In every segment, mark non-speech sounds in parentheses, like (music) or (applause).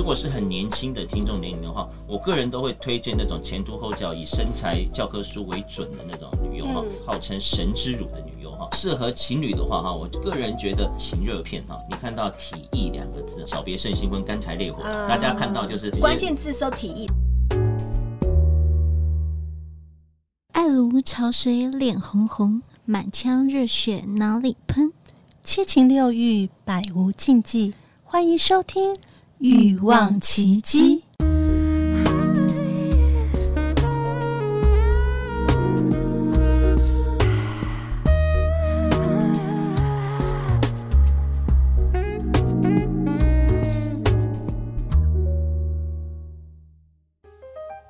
如果是很年轻的听众年龄的话，我个人都会推荐那种前凸后翘、以身材教科书为准的那种女优哈，号称神之乳的女优哈。适合情侣的话哈，我个人觉得情热片哈，你看到“体液”两个字，小别胜新婚，干柴烈火，大家看到就是关键字搜“体液”。爱如潮水，脸红红，满腔热血哪里喷？七情六欲，百无禁忌。欢迎收听《欲望奇迹》。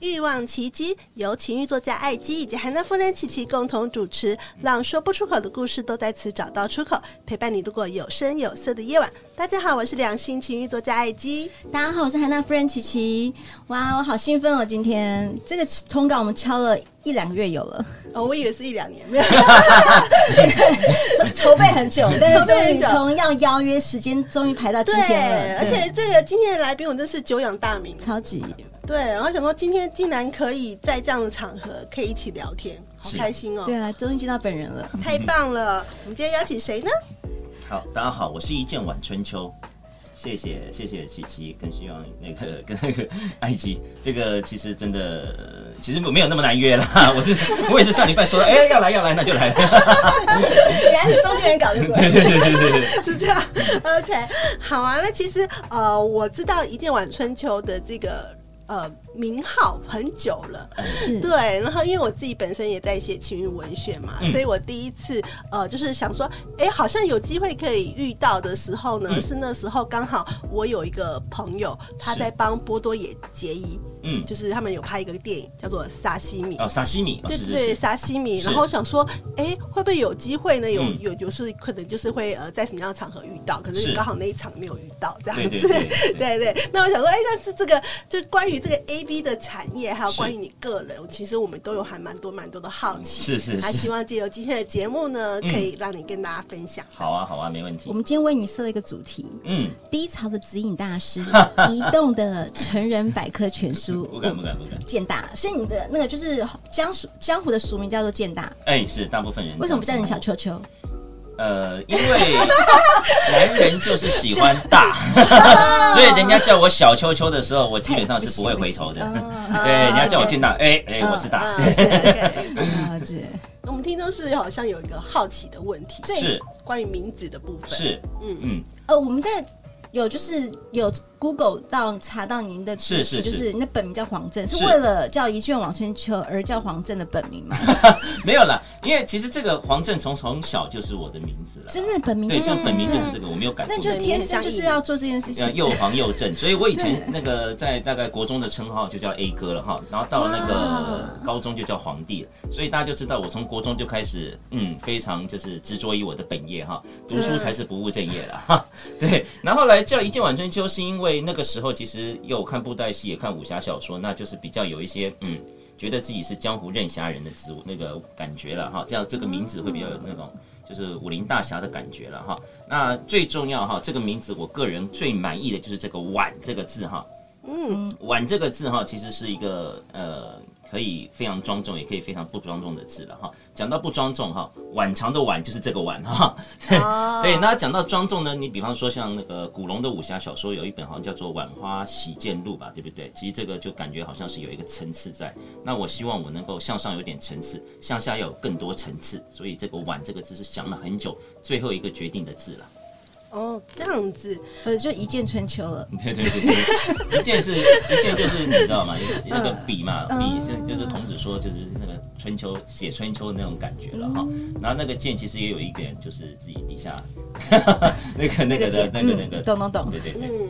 欲望奇迹由情欲作家爱姬以及韩娜夫人琪琪共同主持，让说不出口的故事都在此找到出口，陪伴你度过有声有色的夜晚。大家好，我是两性情欲作家爱姬。大家好，我是韩娜夫人琪琪。哇，我好兴奋哦！今天这个通告我们敲了一两个月有了，哦，我以为是一两年，没有，筹备很久，(laughs) 但是终于从要邀约时间终于排到今天了。而且这个今天的来宾，我真是久仰大名，超级。对，然后想说今天竟然可以在这样的场合可以一起聊天，好开心哦！对啊，终于见到本人了，太棒了！我们今天邀请谁呢？好，大家好，我是一剑晚春秋，谢谢谢谢琪琪，更希望那个 (laughs) 跟那个埃及，这个其实真的其实没有那么难约啦。(laughs) 我是我也是上礼拜说，(laughs) 哎、欸，要来要来，那就来。原来是中间人搞的，鬼对对对对对，是这样。OK，好啊，那其实呃，我知道一剑晚春秋的这个。呃，名号很久了，是对。然后因为我自己本身也在写情欲文学嘛，嗯、所以我第一次呃，就是想说，哎、欸，好像有机会可以遇到的时候呢，嗯、是那时候刚好我有一个朋友，他在帮波多野结衣，嗯，就是他们有拍一个电影叫做《沙西米》哦，沙西米，对对对，沙西米。然后我想说，哎、欸，会不会有机会呢？有有就是可能就是会呃，在什么样的场合遇到？可是刚好那一场没有遇到这样子，对对对，对，(laughs) 对，对。那我想说，哎、欸，但是这个就关于。这个 A B 的产业，还有关于你个人，其实我们都有还蛮多蛮多的好奇。是是是，还希望借由今天的节目呢，可以让你跟大家分享。好啊，好啊，没问题。我们今天为你设了一个主题，嗯，低潮的指引大师，(laughs) 移动的成人百科全书。(laughs) 不敢不敢不敢。(laughs) 建大是你的那个，就是江湖江湖的俗名叫做建大。哎，是大部分人为什么不叫你小秋秋？呃，因为 (laughs) 男人就是喜欢大，(laughs) 所以人家叫我小秋秋的时候，我基本上是不会回头的。(laughs) 对，人家叫我健大，哎哎，我是大师。了解。我们听众是好像有一个好奇的问题，是关于名字的部分。是，嗯嗯。呃，我们在。有就是有 Google 到查到您的是是，就是。那本名叫黄正，是为了叫一卷晚春秋而叫黄正的本名吗？(laughs) 没有啦，因为其实这个黄正从从小就是我的名字了，真的本名对，是本名就是这个，我没有改过。那就天生就是要做这件事情，又黄又正，所以我以前那个在大概国中的称号就叫 A 哥了哈，然后到了那个高中就叫皇帝了，所以大家就知道我从国中就开始嗯非常就是执着于我的本业哈，读书才是不务正业了哈，(laughs) 对，然后来。叫一剑晚春秋，是因为那个时候其实又看布袋戏，也看武侠小说，那就是比较有一些嗯，觉得自己是江湖任侠人的职务那个感觉了哈。这样这个名字会比较有那种就是武林大侠的感觉了哈。那最重要哈，这个名字我个人最满意的就是这个晚这个字哈。嗯，晚这个字哈，其实是一个呃。可以非常庄重，也可以非常不庄重的字了哈。讲到不庄重哈，晚长的晚就是这个晚哈。Oh. (laughs) 对，那讲到庄重呢，你比方说像那个古龙的武侠小说，有一本好像叫做《晚花洗剑录》吧，对不对？其实这个就感觉好像是有一个层次在。那我希望我能够向上有点层次，向下要有更多层次，所以这个晚这个字是想了很久，最后一个决定的字了。哦，这样子，或者就一剑春秋了。对对对对，一剑是一剑就是你知道吗？那个笔嘛，笔是就是孔子说就是那个春秋写春秋的那种感觉了哈。然后那个剑其实也有一点，就是自己底下那个那个的那个那个懂懂懂，对对对。嗯，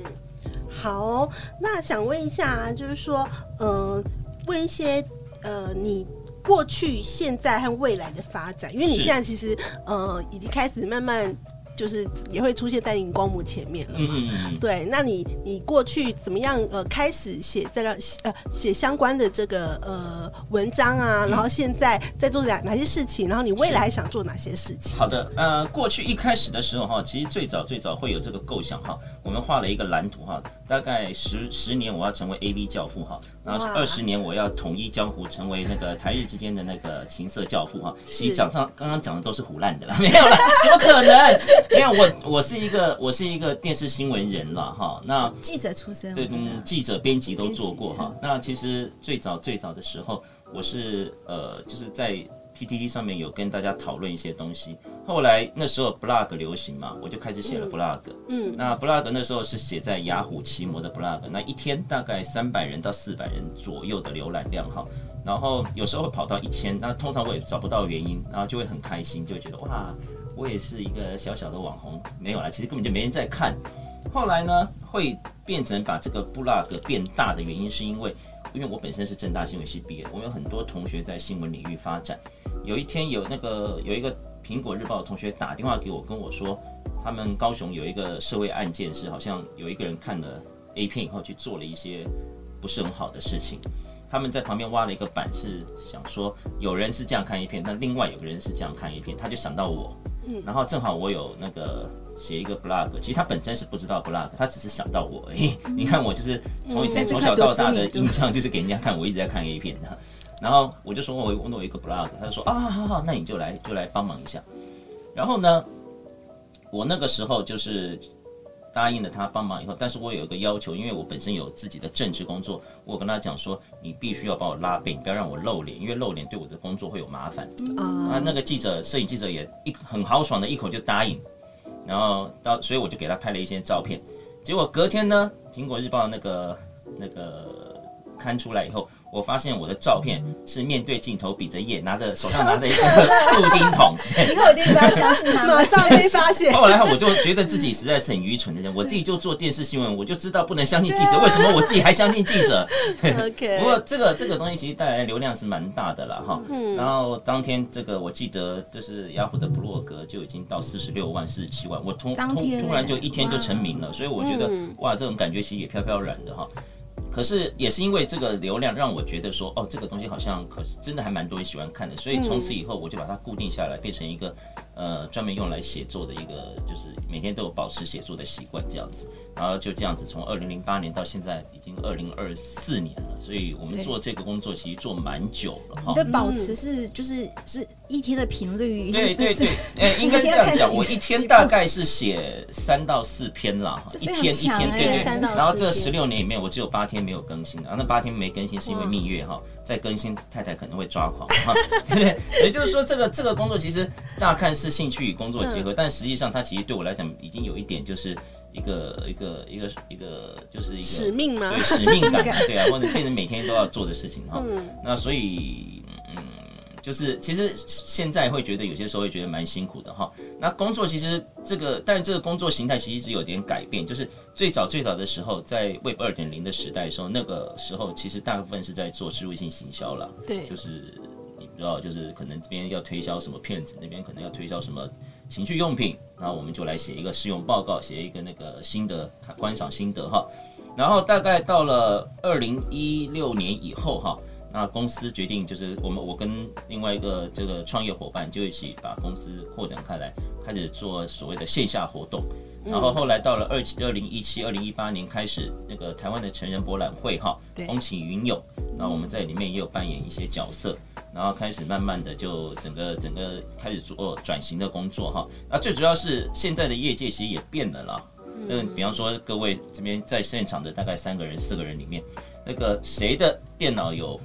好，那想问一下，就是说，呃，问一些呃你。过去、现在和未来的发展，因为你现在其实呃已经开始慢慢。就是也会出现在荧光幕前面了嘛？嗯嗯对，那你你过去怎么样？呃，开始写这个呃写相关的这个呃文章啊，然后现在在做哪哪些事情？然后你未来还想做哪些事情？好的，呃，过去一开始的时候哈，其实最早最早会有这个构想哈，我们画了一个蓝图哈，大概十十年我要成为 AV 教父哈，然后二十年我要统一江湖，成为那个台日之间的那个情色教父哈。其实讲上刚刚讲的都是胡烂的啦，没有了，怎么可能？因为我我是一个我是一个电视新闻人了哈，那记者出身，对，嗯，记者编辑都做过哈。那其实最早最早的时候，我是呃就是在 PTT 上面有跟大家讨论一些东西。后来那时候 blog 流行嘛，我就开始写了 blog。嗯，那 blog 那时候是写在雅虎奇摩的 blog，那一天大概三百人到四百人左右的浏览量哈。然后有时候会跑到一千，那通常我也找不到原因，然后就会很开心，就会觉得哇。我也是一个小小的网红，没有啦，其实根本就没人在看。后来呢，会变成把这个部落格变大的原因，是因为因为我本身是正大新闻系毕业，我有很多同学在新闻领域发展。有一天有那个有一个苹果日报的同学打电话给我，跟我说，他们高雄有一个社会案件，是好像有一个人看了 A 片以后去做了一些不是很好的事情。他们在旁边挖了一个板，是想说有人是这样看 A 片，但另外有个人是这样看 A 片，他就想到我。然后正好我有那个写一个 blog，其实他本身是不知道 blog，他只是想到我而已。你看我就是从以前从小到大的印象就是给人家看我一直在看 A 片的。然后我就说我我有一个 blog，他就说啊好好，那你就来就来帮忙一下。然后呢，我那个时候就是。答应了他帮忙以后，但是我有一个要求，因为我本身有自己的政治工作，我跟他讲说，你必须要把我拉背，你不要让我露脸，因为露脸对我的工作会有麻烦。啊，那个记者，摄影记者也一很豪爽的一口就答应，然后到，所以我就给他拍了一些照片，结果隔天呢，苹果日报那个那个刊出来以后。我发现我的照片是面对镜头比着耶，拿着手上拿着一个布丁桶。(laughs) 以后一定不要相信他，马上被发现。后来我就觉得自己实在是很愚蠢的人，我自己就做电视新闻，我就知道不能相信记者，为什么我自己还相信记者？(laughs) OK。不过这个这个东西其实带来流量是蛮大的了哈。嗯然后当天这个我记得就是雅虎的布洛格就已经到四十六万、四十七万，我突突突然就一天就成名了，所以我觉得哇，这种感觉其实也飘飘然的哈。可是也是因为这个流量，让我觉得说，哦，这个东西好像可是真的还蛮多人喜欢看的，所以从此以后我就把它固定下来，变成一个呃专门用来写作的一个，就是每天都有保持写作的习惯这样子。然后就这样子，从二零零八年到现在已经二零二四年了，所以我们做这个工作其实做蛮久了哈。你的保持是就是是一天的频率？对对对，(laughs) 哎，应该这样讲，我一天大概是写三到四篇啦，一天一天，对对。然后这十六年里面，我只有八天没有更新啊，那八天没更新是因为蜜月哈，再更新太太可能会抓狂哈，(laughs) 对不对？也就是说，这个这个工作其实乍看是兴趣与工作结合，但实际上它其实对我来讲已经有一点就是。一个一个一个一个就是一个使命吗？对，使命感，(laughs) 对啊，或者变成每天都要做的事情哈。嗯、那所以嗯，就是其实现在会觉得有些时候会觉得蛮辛苦的哈。那工作其实这个，但是这个工作形态其实一直有点改变。就是最早最早的时候，在 Web 二点零的时代的时候，那个时候其实大部分是在做植入性行销了。对，就是你不知道，就是可能这边要推销什么骗子，那边可能要推销什么。情趣用品，然后我们就来写一个试用报告，写一个那个心得观赏心得哈。然后大概到了二零一六年以后哈，那公司决定就是我们我跟另外一个这个创业伙伴就一起把公司扩展开来，开始做所谓的线下活动。然后后来到了二二零一七、二零一八年开始那个台湾的成人博览会哈，风起云涌，那我们在里面也有扮演一些角色。然后开始慢慢的就整个整个开始做转型的工作哈，那最主要是现在的业界其实也变了啦。嗯，比方说各位这边在现场的大概三个人四个人里面，那个谁的电脑有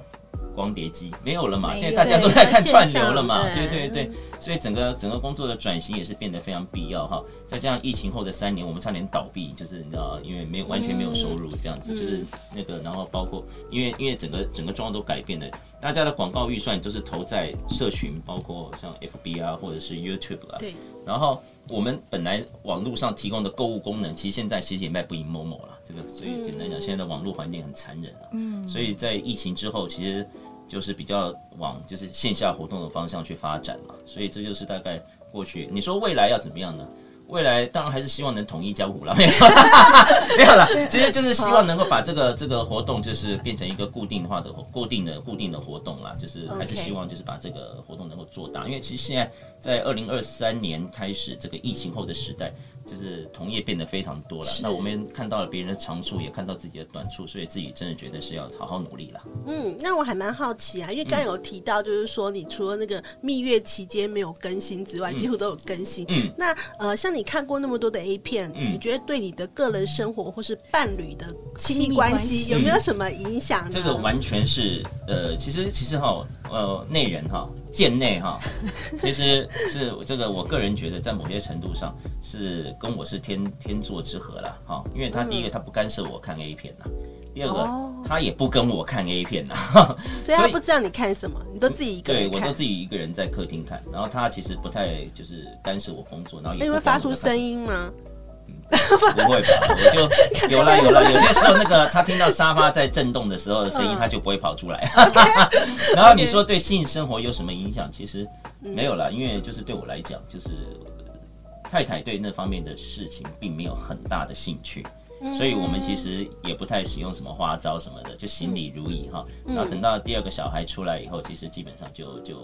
光碟机？没有了嘛，现在大家都在看串流了嘛，对对对。所以整个整个工作的转型也是变得非常必要哈。再加上疫情后的三年，我们差点倒闭，就是你知道，因为没有完全没有收入这样子，就是那个，然后包括因为因为整个整个状况都改变了。大家的广告预算都是投在社群，包括像 FB 啊，或者是 YouTube 啊。对。然后我们本来网络上提供的购物功能，其实现在其实也卖不赢 Momo 了。这个所以简单讲，现在的网络环境很残忍啊。嗯。所以在疫情之后，其实就是比较往就是线下活动的方向去发展嘛，所以这就是大概过去。你说未来要怎么样呢？未来当然还是希望能统一江湖了，没有 (laughs) 没有了，其实就是希望能够把这个这个活动就是变成一个固定化的固定的固定的活动啦，就是还是希望就是把这个活动能够做大，因为其实现在在二零二三年开始这个疫情后的时代。就是同业变得非常多了，那我们看到了别人的长处，也看到自己的短处，所以自己真的觉得是要好好努力了。嗯，那我还蛮好奇啊，因为刚刚有提到，就是说你除了那个蜜月期间没有更新之外，几乎都有更新。嗯，那呃，像你看过那么多的 A 片，嗯，你觉得对你的个人生活或是伴侣的亲密关系有没有什么影响呢？这个完全是呃，其实其实哈。呃，内人哈，贱内哈，(laughs) 其实是这个，我个人觉得在某些程度上是跟我是天天作之合了哈，因为他第一个他不干涉我看 A 片呐，第二个他也不跟我看 A 片呐，(laughs) 所以他不知道你看什么，你都自己一个人看，对，我都自己一个人在客厅看，然后他其实不太就是干涉我工作，然后也会发出声音吗？不会吧？我就有了有了，有些时候那个他听到沙发在震动的时候的声音，他就不会跑出来。(laughs) 然后你说对性生活有什么影响？其实没有啦，因为就是对我来讲，就是太太对那方面的事情并没有很大的兴趣，所以我们其实也不太使用什么花招什么的，就行礼如仪哈。然后等到第二个小孩出来以后，其实基本上就就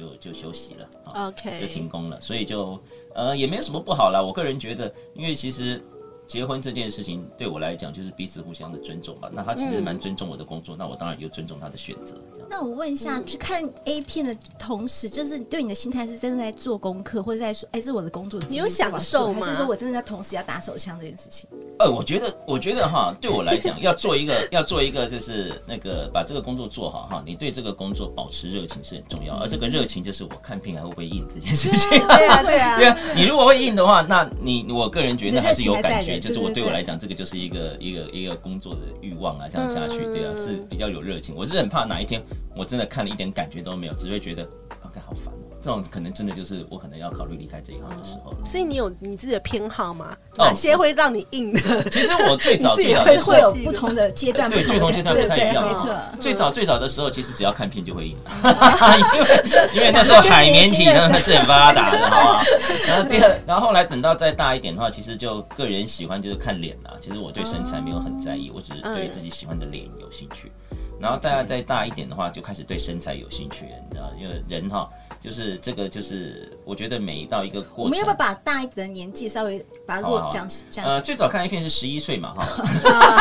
就就休息了，OK，就停工了，所以就。呃，也没有什么不好啦。我个人觉得，因为其实。结婚这件事情对我来讲就是彼此互相的尊重吧。那他其实蛮尊重我的工作，嗯、那我当然就尊重他的选择。那我问一下，去看 A 片的同时，就是对你的心态是真的在做功课，或者在说，哎、是我的工作，你有享受吗？还是说我真的在同时要打手枪这件事情？呃，我觉得，我觉得哈，对我来讲，要做一个，(laughs) 要做一个，就是那个把这个工作做好哈。你对这个工作保持热情是很重要，而这个热情就是我看片还会不会硬这件事情。对啊，对啊，(laughs) 对啊。你如果会硬的话，那你我个人觉得还是有感觉。就是我对我来讲，这个就是一个一个一个工作的欲望啊，这样下去，对啊，是比较有热情。我是很怕哪一天我真的看了一点感觉都没有，只会觉得啊，看好烦。这种可能真的就是我可能要考虑离开这一行的时候了。所以你有你自己的偏好吗？哪些会让你硬的？其实我最早最早 (laughs) 会有不同的阶段，对，不同阶段不太一样。没错，最早最早的时候，其实只要看片就会硬，因 (laughs) 为因为那时候海绵体呢还是很发达的，好吧？然后第二，然后后来等到再大一点的话，其实就个人喜欢就是看脸啦。其实我对身材没有很在意，我只是对自己喜欢的脸有兴趣。然后大家再大一点的话，就开始对身材有兴趣，你知道，因为人哈。就是这个，就是我觉得每到一个过程，我们要不要把大一点的年纪稍微把它讲讲？呃，最早看 A 片是十一岁嘛，哈。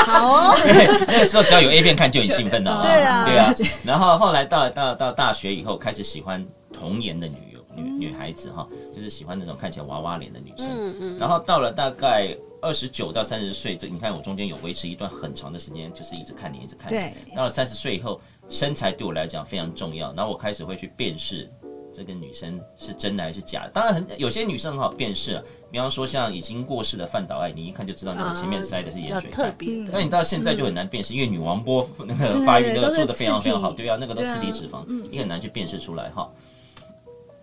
好哦。(laughs) 那个时候只要有 A 片看就很兴奋的，对啊，对啊。然后后来到到到大学以后，开始喜欢童颜的女女女孩子哈，就是喜欢那种看起来娃娃脸的女生。嗯嗯。然后到了大概二十九到三十岁，这你看我中间有维持一段很长的时间，就是一直看脸，一直看脸。对。到了三十岁以后，身材对我来讲非常重要，然后我开始会去辨识。这个女生是真的还是假的？当然很，很有些女生很好辨识啊。比方说像已经过世的范岛爱，你一看就知道那个前面塞的是盐水袋。但你到现在就很难辨识，嗯、因为女王波那个发育都做的非常非常好，对啊，那个都自体脂肪，你很难去辨识出来哈。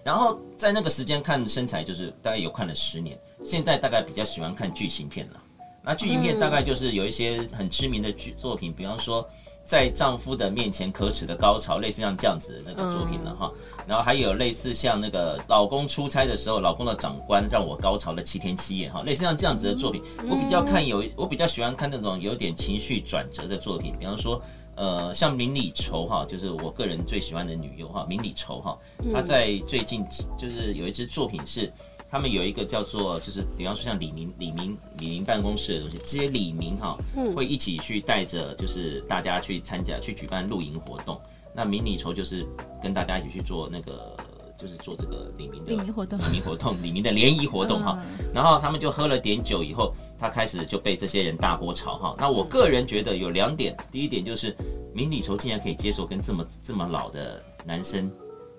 然后在那个时间看身材，就是大概有看了十年。现在大概比较喜欢看剧情片了。那剧情片大概就是有一些很知名的剧作品，比方说。在丈夫的面前可耻的高潮，类似像这样子的那个作品了哈。嗯、然后还有类似像那个老公出差的时候，老公的长官让我高潮了七天七夜哈，类似像这样子的作品，嗯、我比较看有，我比较喜欢看那种有点情绪转折的作品，比方说呃像明里愁哈，就是我个人最喜欢的女优哈，明里愁哈，她在最近就是有一支作品是。他们有一个叫做，就是比方说像李明、李明、李明办公室的东西，这些李明哈会一起去带着，就是大家去参加、去举办露营活动。那明里愁就是跟大家一起去做那个，就是做这个李明的李明活动、李明活动、李明的联谊活动 (laughs) 哈。然后他们就喝了点酒以后，他开始就被这些人大锅炒哈。那我个人觉得有两点，第一点就是明里愁竟然可以接受跟这么这么老的男生。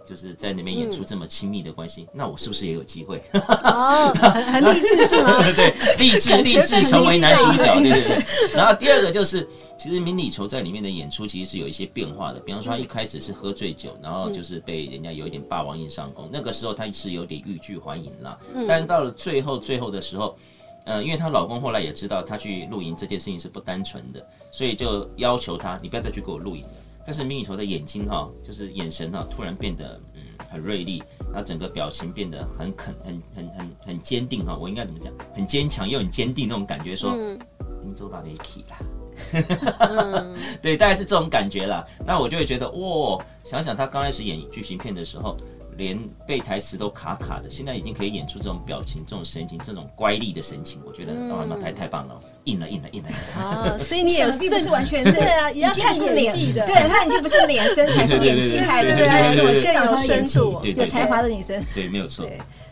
就是在那边演出这么亲密的关系，嗯、那我是不是也有机会？哦，很很励志是吗？对 (laughs) 对，励志励志成为男主角，对对对。然后第二个就是，其实明里愁在里面的演出其实是有一些变化的。比方说，他一开始是喝醉酒，然后就是被人家有一点霸王硬上弓，那个时候他是有点欲拒还迎了。但到了最后最后的时候，呃，因为她老公后来也知道她去露营这件事情是不单纯的，所以就要求她，你不要再去给我露营了。但是迷你球的眼睛哈，就是眼神哈，突然变得嗯很锐利，然后整个表情变得很肯很很很很坚定哈，我应该怎么讲？很坚强又很坚定那种感觉，说嗯你走到哪里啦？(laughs) 对，大概是这种感觉啦。那我就会觉得，哇，想想他刚开始演剧情片的时候。连背台词都卡卡的，现在已经可以演出这种表情、这种神情、这种乖戾的神情，我觉得啊，那太太棒了，硬了，硬了，硬了。(laughs) 啊，所以你也并不是完全是，对啊，已经是脸的，对，她已经不是脸身材，是演技派，对不对？是我现在有深度、有才华的女生，对，没有错。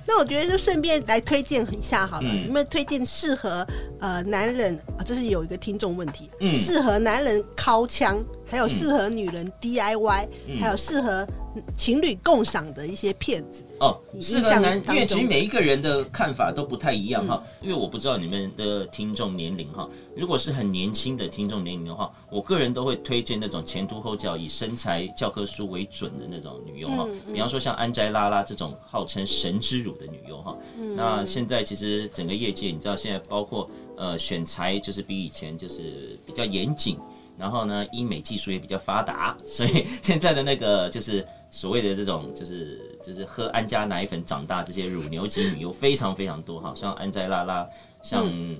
那我觉得就顺便来推荐一下好了，有没有推荐适合呃男人啊？这是有一个听众问题，适合男人掏枪，还有适合女人 DIY，还有适合。情侣共赏的一些片子哦，是的，男，因为其实每一个人的看法都不太一样哈。嗯、因为我不知道你们的听众年龄哈，如果是很年轻的听众年龄的话，我个人都会推荐那种前凸后翘、以身材教科书为准的那种女优哈。嗯嗯、比方说像安斋拉拉这种号称神之乳的女优哈。嗯、那现在其实整个业界，你知道现在包括呃选材就是比以前就是比较严谨，然后呢医美技术也比较发达，所以现在的那个就是。所谓的这种就是就是喝安佳奶粉长大这些乳牛级女优非常非常多哈，像安斋拉拉，像、嗯、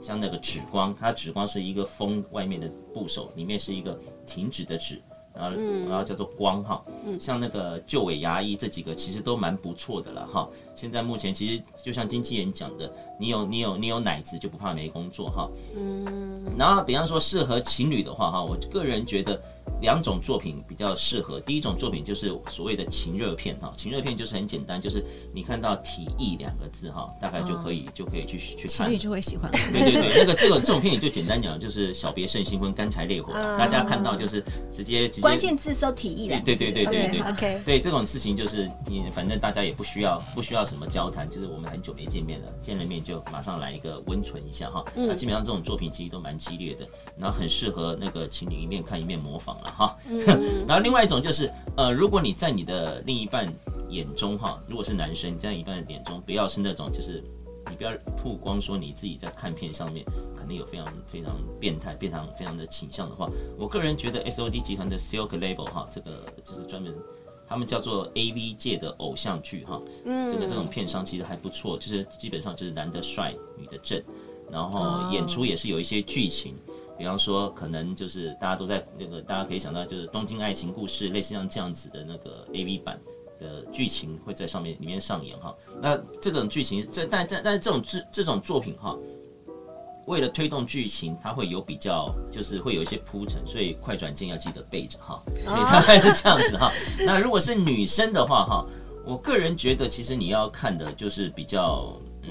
像那个紫光，它紫光是一个风外面的部首，里面是一个停止的止。然后，然后叫做光哈，像那个旧尾牙医这几个其实都蛮不错的了哈。现在目前其实就像经纪人讲的，你有你有你有奶子就不怕没工作哈。嗯。然后比方说适合情侣的话哈，我个人觉得两种作品比较适合。第一种作品就是所谓的情热片哈，情热片就是很简单，就是你看到体意两个字哈，大概就可以就可以去去看。情侣就会喜欢。对对对，(laughs) 那个这种这种片你就简单讲就是小别胜新婚，干柴烈火，大家看到就是直接直接。关键字搜体意两。对对对对对对。OK。对这种事情就是你反正大家也不需要不需要什么交谈，就是我们很久没见面了，见了面就马上来一个温存一下哈。那基本上这种作品其实都蛮激烈的，然后很适合那个情侣一面看一面模仿了哈。(laughs) 然后另外一种就是呃，如果你在你的另一半眼中哈，如果是男生，你在一半的眼中不要是那种就是你不要曝光说你自己在看片上面可能有非常非常变态、非常非常的倾向的话，我个人觉得 S O D 集团的 Silk Label 哈，这个就是专门。他们叫做 A V 界的偶像剧哈，嗯，这个这种片商其实还不错，就是基本上就是男的帅，女的正，然后演出也是有一些剧情，比方说可能就是大家都在那个大家可以想到就是东京爱情故事类似像这样子的那个 A V 版的剧情会在上面里面上演哈，那这种剧情这但但但是这种这这种作品哈。为了推动剧情，它会有比较，就是会有一些铺陈，所以快转键要记得备着哈。所以大概是这样子哈。那如果是女生的话哈，我个人觉得其实你要看的就是比较，嗯，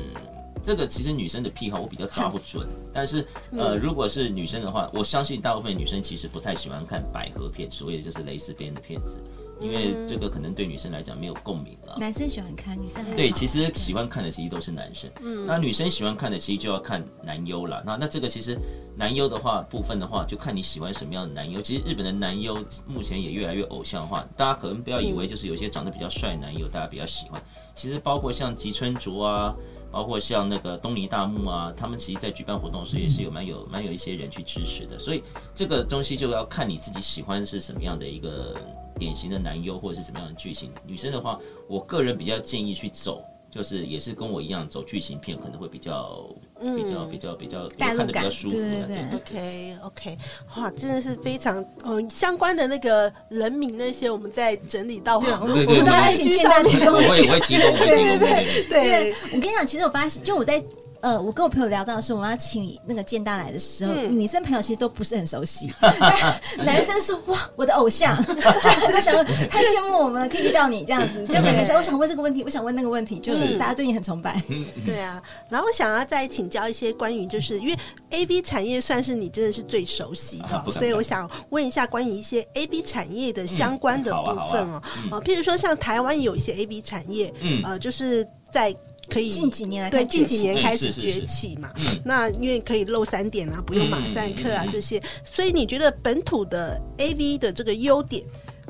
这个其实女生的癖好我比较抓不准。但是呃，如果是女生的话，我相信大部分女生其实不太喜欢看百合片，所谓的就是蕾丝边的片子。因为这个可能对女生来讲没有共鸣了。男生喜欢看，女生还对，其实喜欢看的其实都是男生。嗯，那女生喜欢看的其实就要看男优了。那那这个其实男优的话部分的话，就看你喜欢什么样的男优。其实日本的男优目前也越来越偶像化，大家可能不要以为就是有些长得比较帅的男优大家比较喜欢。其实包括像吉村卓啊，包括像那个东尼大木啊，他们其实在举办活动时也是有蛮有蛮有一些人去支持的。所以这个东西就要看你自己喜欢是什么样的一个。典型的男优或者是怎么样的剧情，女生的话，我个人比较建议去走，就是也是跟我一样走剧情片，可能会比较、嗯、比较比较比较看的比较舒服。对对对，OK OK，哇，真的是非常嗯、呃、相关的那个人名那些，我们在整理到，对对对，我们到 IG 上提供，我也我会提供，对对对对，我跟你讲，其实我发现，就我在。呃，我跟我朋友聊到的是，我们要请那个建大来的时候，嗯、女生朋友其实都不是很熟悉。(laughs) (laughs) 男生说：“哇，我的偶像，(laughs) 他想说太羡慕我们了，可以遇到你这样子。”就每个人说：“我想问这个问题，我想问那个问题。”就是大家对你很崇拜。对啊，然后我想要再请教一些关于，就是因为 A V 产业算是你真的是最熟悉的，啊、所以我想问一下关于一些 A V 产业的相关的部分哦。啊，譬如说像台湾有一些 A V 产业，嗯，呃，就是在。可以近几年来对近几年开始崛起嘛？那因为可以露三点啊，不用马赛克啊这些，所以你觉得本土的 AV 的这个优点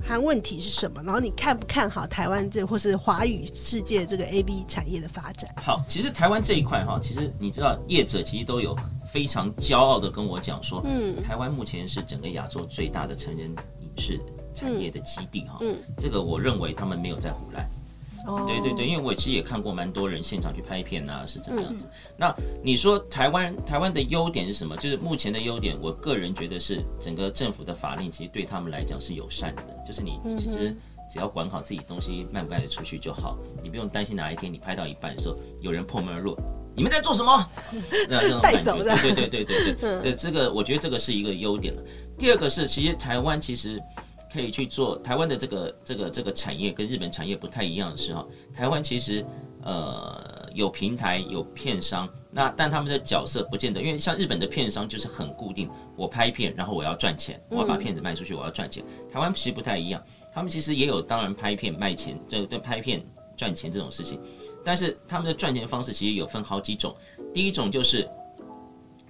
和问题是什么？然后你看不看好台湾这或是华语世界这个 AV 产业的发展？好，其实台湾这一块哈，其实你知道业者其实都有非常骄傲的跟我讲说，嗯，台湾目前是整个亚洲最大的成人。影视产业的基地哈。嗯，这个我认为他们没有在唬烂。哦，对对对，因为我其实也看过蛮多人现场去拍片啊，是怎么样子。那你说台湾台湾的优点是什么？就是目前的优点，我个人觉得是整个政府的法令其实对他们来讲是友善的，就是你其实只要管好自己东西卖不卖得出去就好，你不用担心哪一天你拍到一半的时候有人破门而入，你们在做什么？(laughs) 那这种感觉，对对对对对，这这个我觉得这个是一个优点了。第二个是，其实台湾其实。可以去做台湾的这个这个这个产业跟日本产业不太一样的是哈，台湾其实呃有平台有片商，那但他们的角色不见得，因为像日本的片商就是很固定，我拍片然后我要赚钱，我要把片子卖出去，我要赚钱。台湾其实不太一样，他们其实也有当然拍片卖钱，这这拍片赚钱这种事情，但是他们的赚钱方式其实有分好几种，第一种就是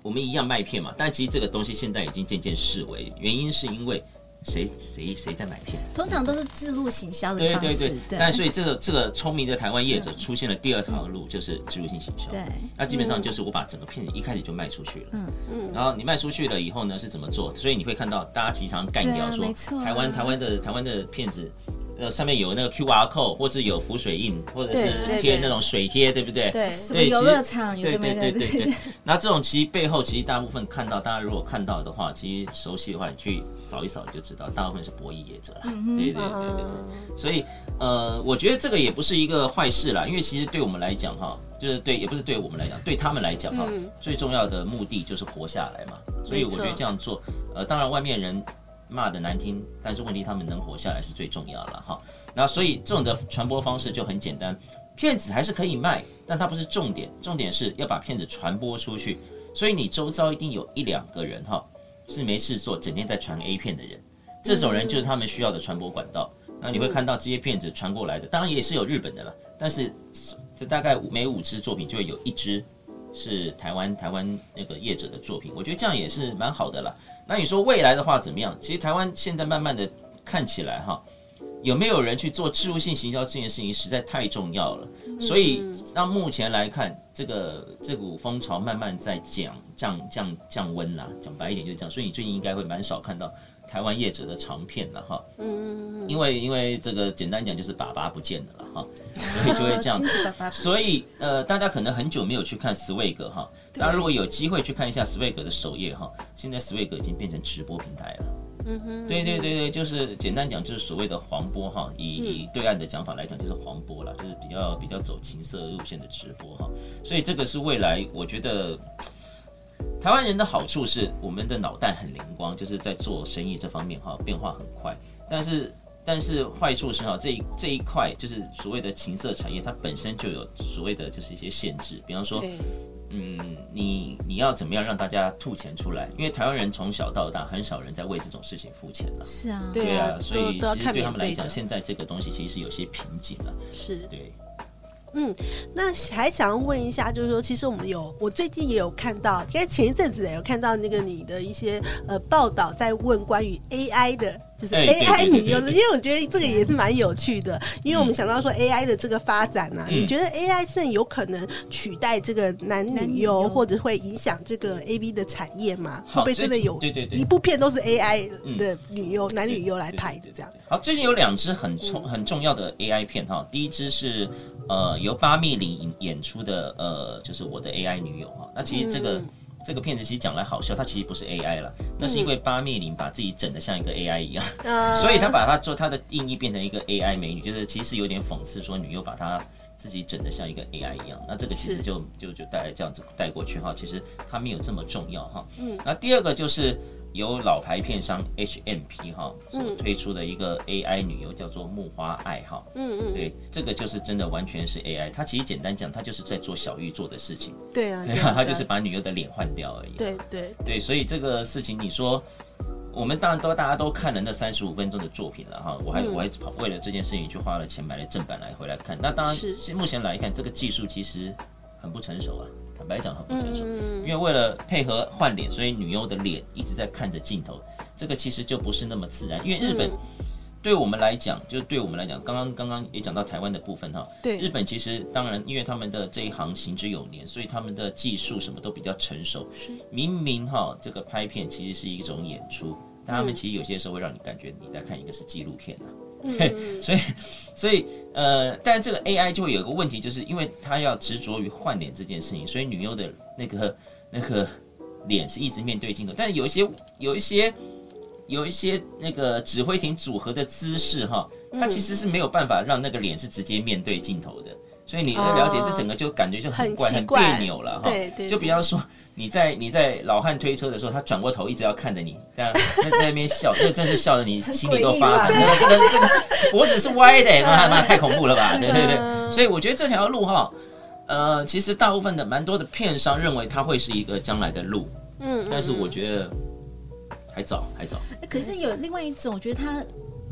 我们一样卖片嘛，但其实这个东西现在已经渐渐式微，原因是因为。谁谁谁在买片？通常都是自路行销的方式。对对对。但所以这个这个聪明的台湾业者出现了第二条路，就是置入性行销。对。那基本上就是我把整个片子一开始就卖出去了。嗯嗯。然后你卖出去了以后呢，是怎么做？所以你会看到大家经常干掉说，台湾台湾的台湾的片子。呃，上面有那个 QR code，或是有浮水印，或者是贴那种水贴，对不对？对，对，游乐场，对对对对对。(laughs) 那这种其实背后，其实大部分看到，大家如果看到的话，其实熟悉的话，你去扫一扫就知道，大部分是博弈业者啦。对对对对对。所以，呃，我觉得这个也不是一个坏事啦，因为其实对我们来讲，哈，就是对，也不是对我们来讲，对他们来讲，哈，最重要的目的就是活下来嘛。所以我觉得这样做，呃，当然外面人。骂的难听，但是问题他们能活下来是最重要了哈。那所以这种的传播方式就很简单，片子还是可以卖，但它不是重点，重点是要把片子传播出去。所以你周遭一定有一两个人哈，是没事做，整天在传 A 片的人，这种人就是他们需要的传播管道。那你会看到这些片子传过来的，当然也是有日本的了，但是这大概每五支作品就会有一支是台湾台湾那个业者的作品，我觉得这样也是蛮好的了。那你说未来的话怎么样？其实台湾现在慢慢的看起来哈，有没有人去做置入性行销这件事情实在太重要了。所以到目前来看，这个这股风潮慢慢在降降降降温啦。讲白一点就是这样。所以你最近应该会蛮少看到台湾业者的长片了哈。嗯，因为因为这个简单讲就是爸爸不见了了哈，(laughs) 所以就会这样子。所以呃，大家可能很久没有去看 Swag 哈。大家如果有机会去看一下 Swag 的首页哈，现在 Swag 已经变成直播平台了。嗯哼，对对对对，就是简单讲就是所谓的黄波哈，以以对岸的讲法来讲就是黄波了，就是比较比较走情色路线的直播哈。所以这个是未来我觉得台湾人的好处是我们的脑袋很灵光，就是在做生意这方面哈变化很快。但是但是坏处是哈这一这一块就是所谓的情色产业，它本身就有所谓的就是一些限制，比方说。嗯，你你要怎么样让大家吐钱出来？因为台湾人从小到大很少人在为这种事情付钱了。是啊，对啊，所以其实对他们来讲，现在这个东西其实是有些瓶颈了。是，对。嗯，那还想要问一下，就是说，其实我们有，我最近也有看到，应该前一阵子也有看到那个你的一些呃报道，在问关于 AI 的，就是 AI 女优的，因为我觉得这个也是蛮有趣的，因为我们想到说 AI 的这个发展呢、啊，嗯、你觉得 AI 是有可能取代这个男女优，或者会影响这个 AV 的产业吗？会不会真的有？对对对，一部片都是 AI 的女优、男女优来拍的这样。好，最近有两支很重很重要的 AI 片哈，第一支是。呃，由八密林演出的，呃，就是我的 AI 女友哈。那其实这个、嗯、这个片子其实讲来好笑，它其实不是 AI 了，那是因为八面玲把自己整的像一个 AI 一样，嗯、(laughs) 所以他把它做他的定义变成一个 AI 美女，就是其实有点讽刺，说女优把她自己整的像一个 AI 一样。那这个其实就就就带这样子带过去哈，其实它没有这么重要哈。嗯。那第二个就是。由老牌片商 HMP 哈所推出的一个 AI 女优叫做木花爱哈，嗯嗯，对，这个就是真的完全是 AI，它其实简单讲，它就是在做小玉做的事情，对啊，对啊，它就是把女优的脸换掉而已，对对。对，所以这个事情你说，我们当然都大家都看了那三十五分钟的作品了哈，我还我还跑为了这件事情去花了钱买了正版来回来看，那当然目前来看这个技术其实很不成熟啊。坦白讲很不成熟，因为为了配合换脸，所以女优的脸一直在看着镜头，这个其实就不是那么自然。因为日本对我们来讲，就是对我们来讲，刚刚刚刚也讲到台湾的部分哈。对，日本其实当然，因为他们的这一行行之有年，所以他们的技术什么都比较成熟。明明哈，这个拍片其实是一种演出，但他们其实有些时候会让你感觉你在看一个是纪录片啊。对，所以所以呃，但是这个 AI 就会有一个问题，就是因为他要执着于换脸这件事情，所以女优的那个那个脸是一直面对镜头，但是有一些有一些有一些那个指挥艇组合的姿势哈，它其实是没有办法让那个脸是直接面对镜头的。所以你要了解，这整个就感觉就很怪、很别扭了哈。对对。就比方说，你在你在老汉推车的时候，他转过头一直要看着你，这样 (laughs) 在在那边笑，这真是笑的你心里都发 (laughs) 寒。这个这个脖子是歪的，那那太恐怖了吧？(laughs) 对对对。所以我觉得这条路哈，呃，其实大部分的蛮多的片商认为它会是一个将来的路。嗯。但是我觉得还早，还早。可是有另外一种，我觉得它。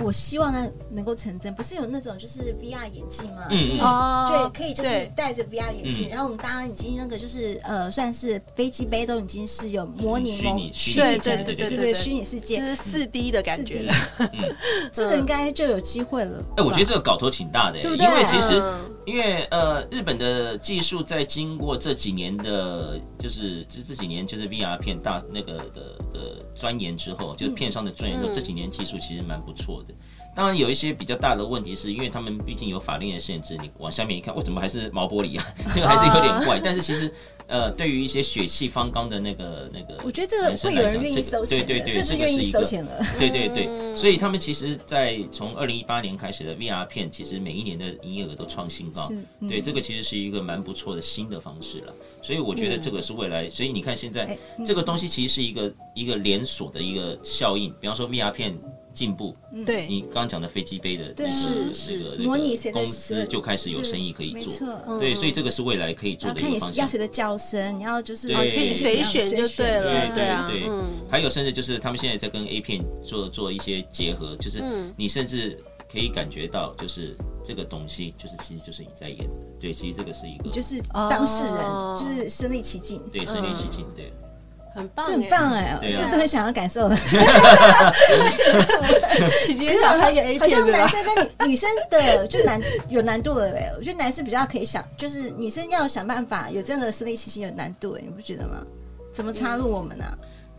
我希望呢能够成真，不是有那种就是 VR 眼镜吗？嗯、就是对，可以就是戴着 VR 眼镜，然后我们当然已经那个就是呃，算是飞机杯都已经是有模拟虚拟虚拟对对对对虚拟世界，就是四 D 的感觉。了。这个应该就有机会了。哎，我觉得这个搞头挺大的，对不对？因为其实因为呃，日本的技术在经过这几年的，就是这这几年就是 VR 片大那个的的钻研之后，就是片商的钻研之后，这几年技术其实蛮不错的。当然有一些比较大的问题，是因为他们毕竟有法令的限制。你往下面一看，我怎么还是毛玻璃啊？(laughs) 这个还是有点怪。(laughs) 但是其实，呃，对于一些血气方刚的那个那个，我觉得这个会有人愿意收钱，对对对，这是愿意收钱了。对对对，所以他们其实，在从二零一八年开始的 VR 片，其实每一年的营业额都创新高。对，这个其实是一个蛮不错的新的方式了。所以我觉得这个是未来。所以你看现在这个东西其实是一个一个连锁的一个效应。比方说 VR 片。进步，对。你刚刚讲的飞机杯的那个那个那个公司就开始有生意可以做，对，所以这个是未来可以做的一个方向。要谁的叫声，你要就是可以随选就对了，对对对。还有甚至就是他们现在在跟 A 片做做一些结合，就是你甚至可以感觉到，就是这个东西就是其实就是你在演的，对，其实这个是一个就是当事人就是身临其境，对，身临其境，对。很棒，很棒哎！这都很想要感受的。姐姐想拍个 A 片，好像男生跟女女生的就难有难度了哎。我觉得男生比较可以想，就是女生要想办法有这样的身临其境有难度哎，你不觉得吗？怎么插入我们呢？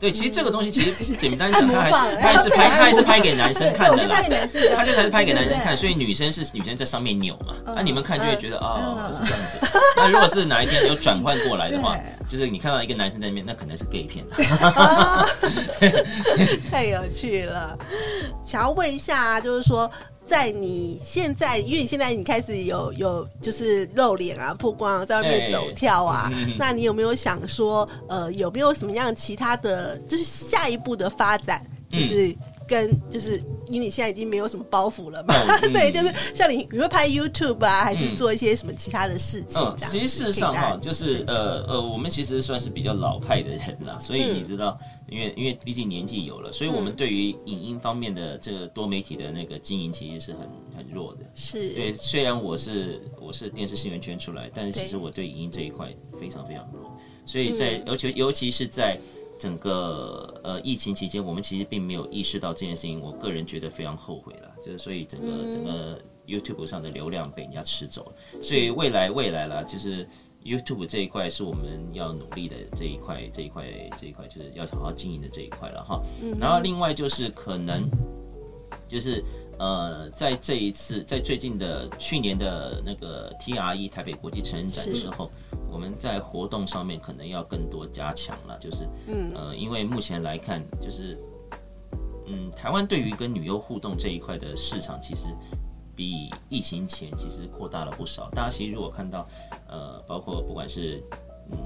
对，其实这个东西其实不是简单 (laughs) 讲，它还是他还是拍，他还是拍给男生看的啦。他就还是拍给男生看，所以女生是女生在上面扭嘛，那你们看就会觉得哦，是这样子。那如果是哪一天有转换过来的话，(laughs) 就是你看到一个男生在那边，那可能是 gay 片。(laughs) 太有趣了，想要问一下，就是说。在你现在，因为你现在你开始有有就是露脸啊、曝光啊，在外面走跳啊，欸、那你有没有想说，呃，有没有什么样其他的，就是下一步的发展，就是？嗯跟就是因为你现在已经没有什么包袱了嘛，(laughs) 所以就是像你，你会拍 YouTube 啊，还是做一些什么其他的事情？嗯，其实事实上哈，就是呃呃，我们其实算是比较老派的人啦，所以你知道，因为因为毕竟年纪有了，所以我们对于影音方面的这个多媒体的那个经营，其实是很很弱的。是对，虽然我是我是电视新闻圈出来，但是其实我对影音这一块非常非常弱，所以在尤其尤其是在。整个呃疫情期间，我们其实并没有意识到这件事情。我个人觉得非常后悔了，就是所以整个、嗯、整个 YouTube 上的流量被人家吃走了。所以未来未来啦，就是 YouTube 这一块是我们要努力的这一块，这一块这一块就是要好好经营的这一块了哈。然后另外就是可能就是呃在这一次在最近的去年的那个 TRE 台北国际成人展之后。我们在活动上面可能要更多加强了，就是，嗯，呃，因为目前来看，就是，嗯，台湾对于跟女优互动这一块的市场，其实比疫情前其实扩大了不少。大家其实如果看到，呃，包括不管是嗯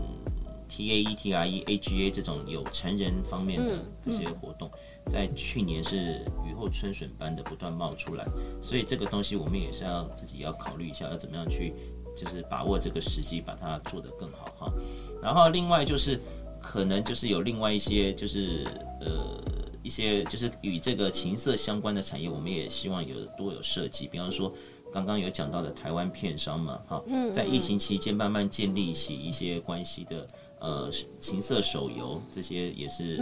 T A E T R E A G A 这种有成人方面的这些活动，在去年是雨后春笋般的不断冒出来，所以这个东西我们也是要自己要考虑一下，要怎么样去。就是把握这个时机，把它做得更好哈。然后另外就是可能就是有另外一些就是呃一些就是与这个情色相关的产业，我们也希望有多有设计。比方说刚刚有讲到的台湾片商嘛，哈，在疫情期间慢慢建立起一些关系的呃情色手游，这些也是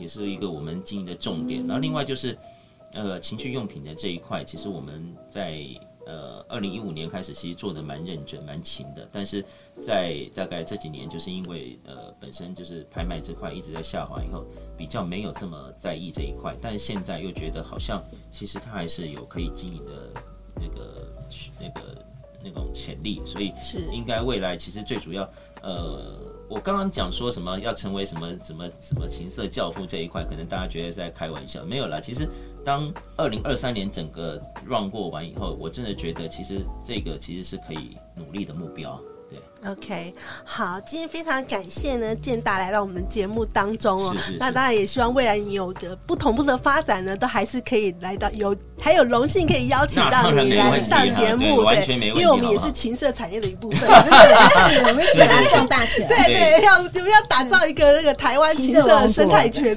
也是一个我们经营的重点。然后另外就是呃情趣用品的这一块，其实我们在。呃，二零一五年开始，其实做的蛮认真、蛮勤的。但是在大概这几年，就是因为呃，本身就是拍卖这块一直在下滑，以后比较没有这么在意这一块。但是现在又觉得好像其实它还是有可以经营的那个那个那种潜力，所以是应该未来其实最主要呃。我刚刚讲说什么要成为什么什么什么情色教父这一块，可能大家觉得是在开玩笑，没有啦。其实当二零二三年整个 run 过完以后，我真的觉得其实这个其实是可以努力的目标。OK，好，今天非常感谢呢，建大来到我们节目当中哦。是是是，那当然也希望未来你有个不同步的发展呢，都还是可以来到有还有荣幸可以邀请到你来上节目，对，因为我们也是情色产业的一部分，(laughs) 是我们一起来壮大起来，对对，要我们要打造一个那个台湾情色生态圈。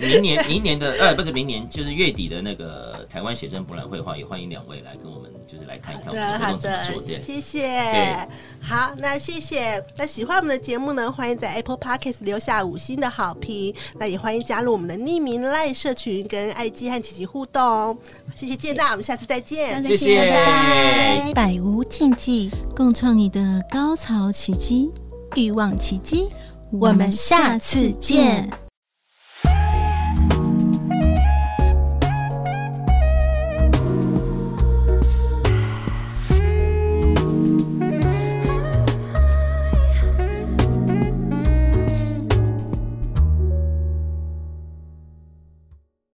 明年明年的呃不是明年，就是月底的那个台湾写真博览会的话，也欢迎两位来跟我们就是来看一看我们的活动怎么做。谢谢。好，那。谢谢。那喜欢我们的节目呢，欢迎在 Apple Podcast 留下五星的好评。那也欢迎加入我们的匿名 LINE 社群，跟艾姬和琪琪互动。谢谢建大，我们下次再见。谢谢，拜拜。百无禁忌，共创你的高潮奇迹、欲望奇迹。我们下次见。